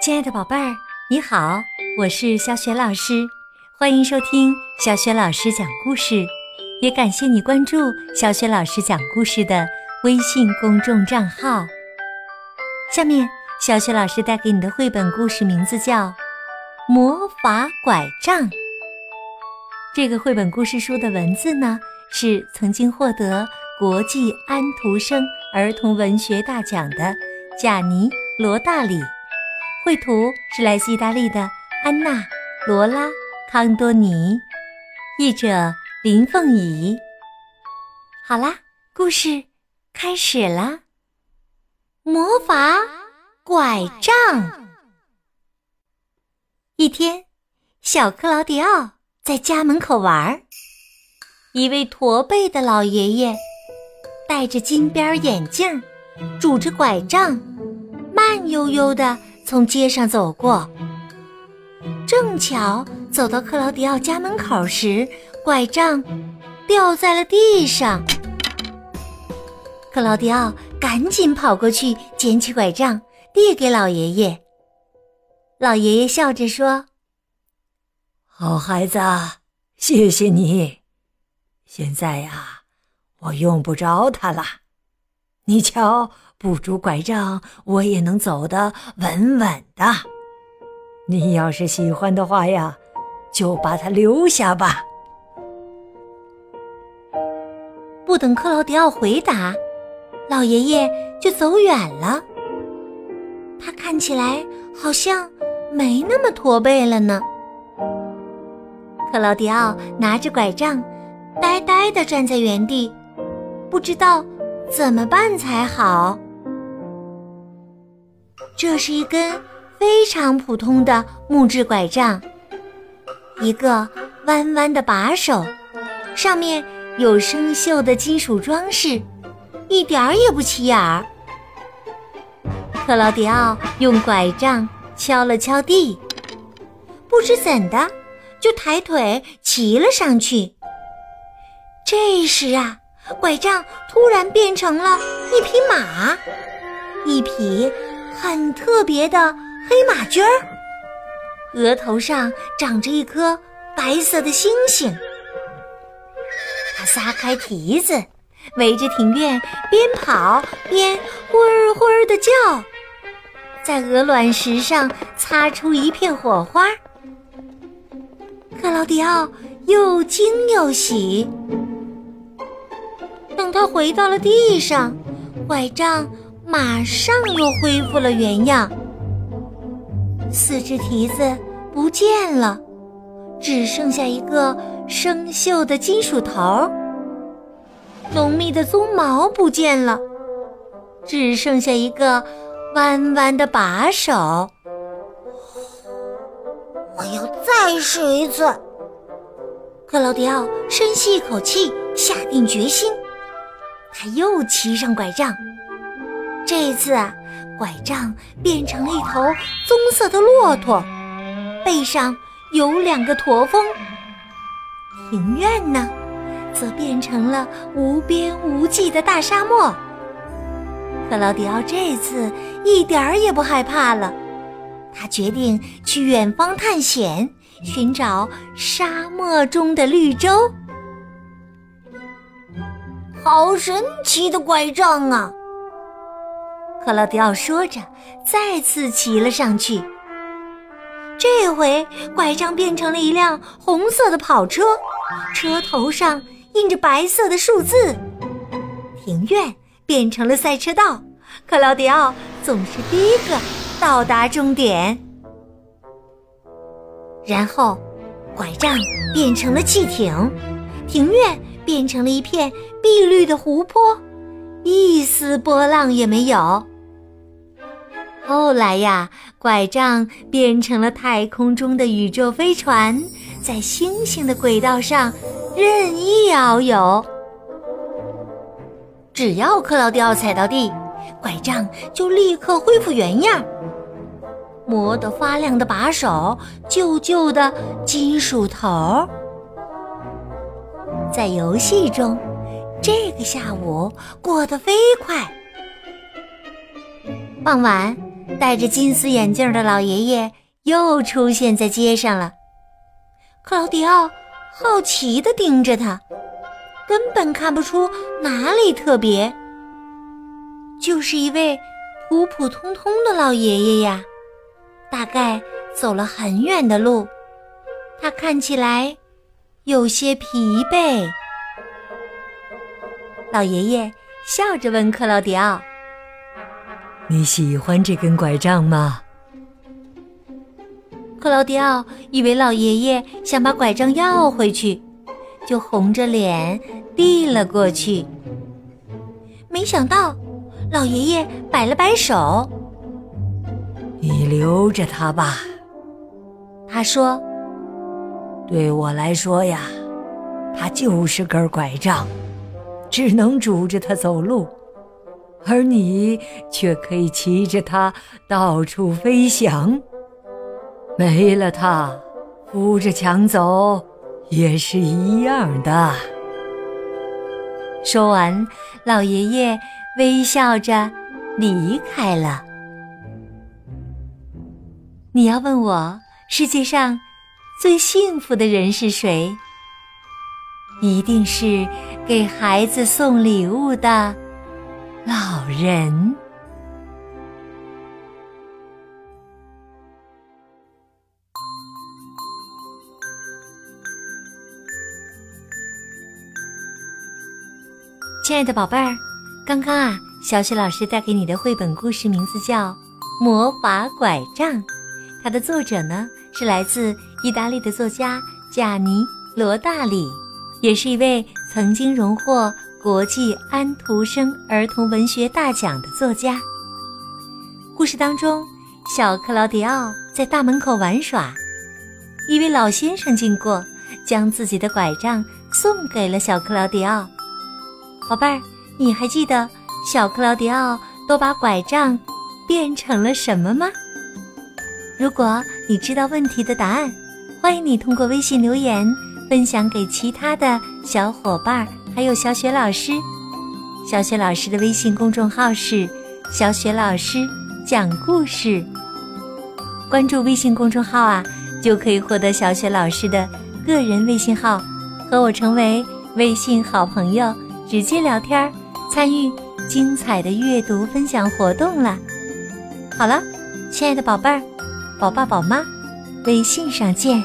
亲爱的宝贝儿，你好，我是小雪老师，欢迎收听小雪老师讲故事，也感谢你关注小雪老师讲故事的微信公众账号。下面，小雪老师带给你的绘本故事名字叫《魔法拐杖》。这个绘本故事书的文字呢，是曾经获得国际安徒生儿童文学大奖的贾尼·罗大里。绘图是来自意大利的安娜·罗拉·康多尼，译者林凤仪。好啦，故事开始了。魔法拐杖。一天，小克劳迪奥在家门口玩儿，一位驼背的老爷爷戴着金边眼镜，拄着拐杖，慢悠悠的。从街上走过，正巧走到克劳迪奥家门口时，拐杖掉在了地上。克劳迪奥赶紧跑过去捡起拐杖，递给老爷爷。老爷爷笑着说：“好孩子，谢谢你。现在呀，我用不着它了。你瞧。”不拄拐杖，我也能走得稳稳的。你要是喜欢的话呀，就把它留下吧。不等克劳迪奥回答，老爷爷就走远了。他看起来好像没那么驼背了呢。克劳迪奥拿着拐杖，呆呆地站在原地，不知道怎么办才好。这是一根非常普通的木质拐杖，一个弯弯的把手，上面有生锈的金属装饰，一点儿也不起眼儿。克劳迪奥用拐杖敲了敲地，不知怎的就抬腿骑了上去。这时啊，拐杖突然变成了一匹马，一匹。很特别的黑马驹儿，额头上长着一颗白色的星星。它撒开蹄子，围着庭院边跑边“呼儿呼儿”的叫，在鹅卵石上擦出一片火花。克劳迪奥又惊又喜。等他回到了地上，拐杖。马上又恢复了原样，四只蹄子不见了，只剩下一个生锈的金属头；浓密的鬃毛不见了，只剩下一个弯弯的把手。我要再试一次。克劳迪奥深吸一口气，下定决心，他又骑上拐杖。这一次啊，拐杖变成了一头棕色的骆驼，背上有两个驼峰。庭院呢，则变成了无边无际的大沙漠。克劳迪奥这次一点儿也不害怕了，他决定去远方探险，寻找沙漠中的绿洲。好神奇的拐杖啊！克劳迪奥说着，再次骑了上去。这回拐杖变成了一辆红色的跑车，车头上印着白色的数字。庭院变成了赛车道，克劳迪奥总是第一个到达终点。然后，拐杖变成了汽艇，庭院变成了一片碧绿的湖泊，一丝波浪也没有。后来呀，拐杖变成了太空中的宇宙飞船，在星星的轨道上任意遨游。只要克劳迪奥踩到地，拐杖就立刻恢复原样，磨得发亮的把手，旧旧的金属头。在游戏中，这个下午过得飞快。傍晚。戴着金丝眼镜的老爷爷又出现在街上了。克劳迪奥好奇地盯着他，根本看不出哪里特别，就是一位普普通通的老爷爷呀。大概走了很远的路，他看起来有些疲惫。老爷爷笑着问克劳迪奥：“你喜欢这根拐杖吗？”克劳迪奥以为老爷爷想把拐杖要回去，就红着脸递了过去。没想到，老爷爷摆了摆手。你留着它吧，他说：“对我来说呀，它就是根拐杖，只能拄着它走路，而你却可以骑着它到处飞翔。没了它，扶着墙走也是一样的。”说完，老爷爷微笑着离开了。你要问我世界上最幸福的人是谁？一定是给孩子送礼物的老人。亲爱的宝贝儿，刚刚啊，小雪老师带给你的绘本故事名字叫《魔法拐杖》。它的作者呢是来自意大利的作家贾尼罗大里，也是一位曾经荣获国际安徒生儿童文学大奖的作家。故事当中，小克劳迪奥在大门口玩耍，一位老先生经过，将自己的拐杖送给了小克劳迪奥。宝贝儿，你还记得小克劳迪奥都把拐杖变成了什么吗？如果你知道问题的答案，欢迎你通过微信留言分享给其他的小伙伴，还有小雪老师。小雪老师的微信公众号是“小雪老师讲故事”，关注微信公众号啊，就可以获得小雪老师的个人微信号，和我成为微信好朋友，直接聊天，参与精彩的阅读分享活动了。好了，亲爱的宝贝儿。宝爸宝妈，微信上见。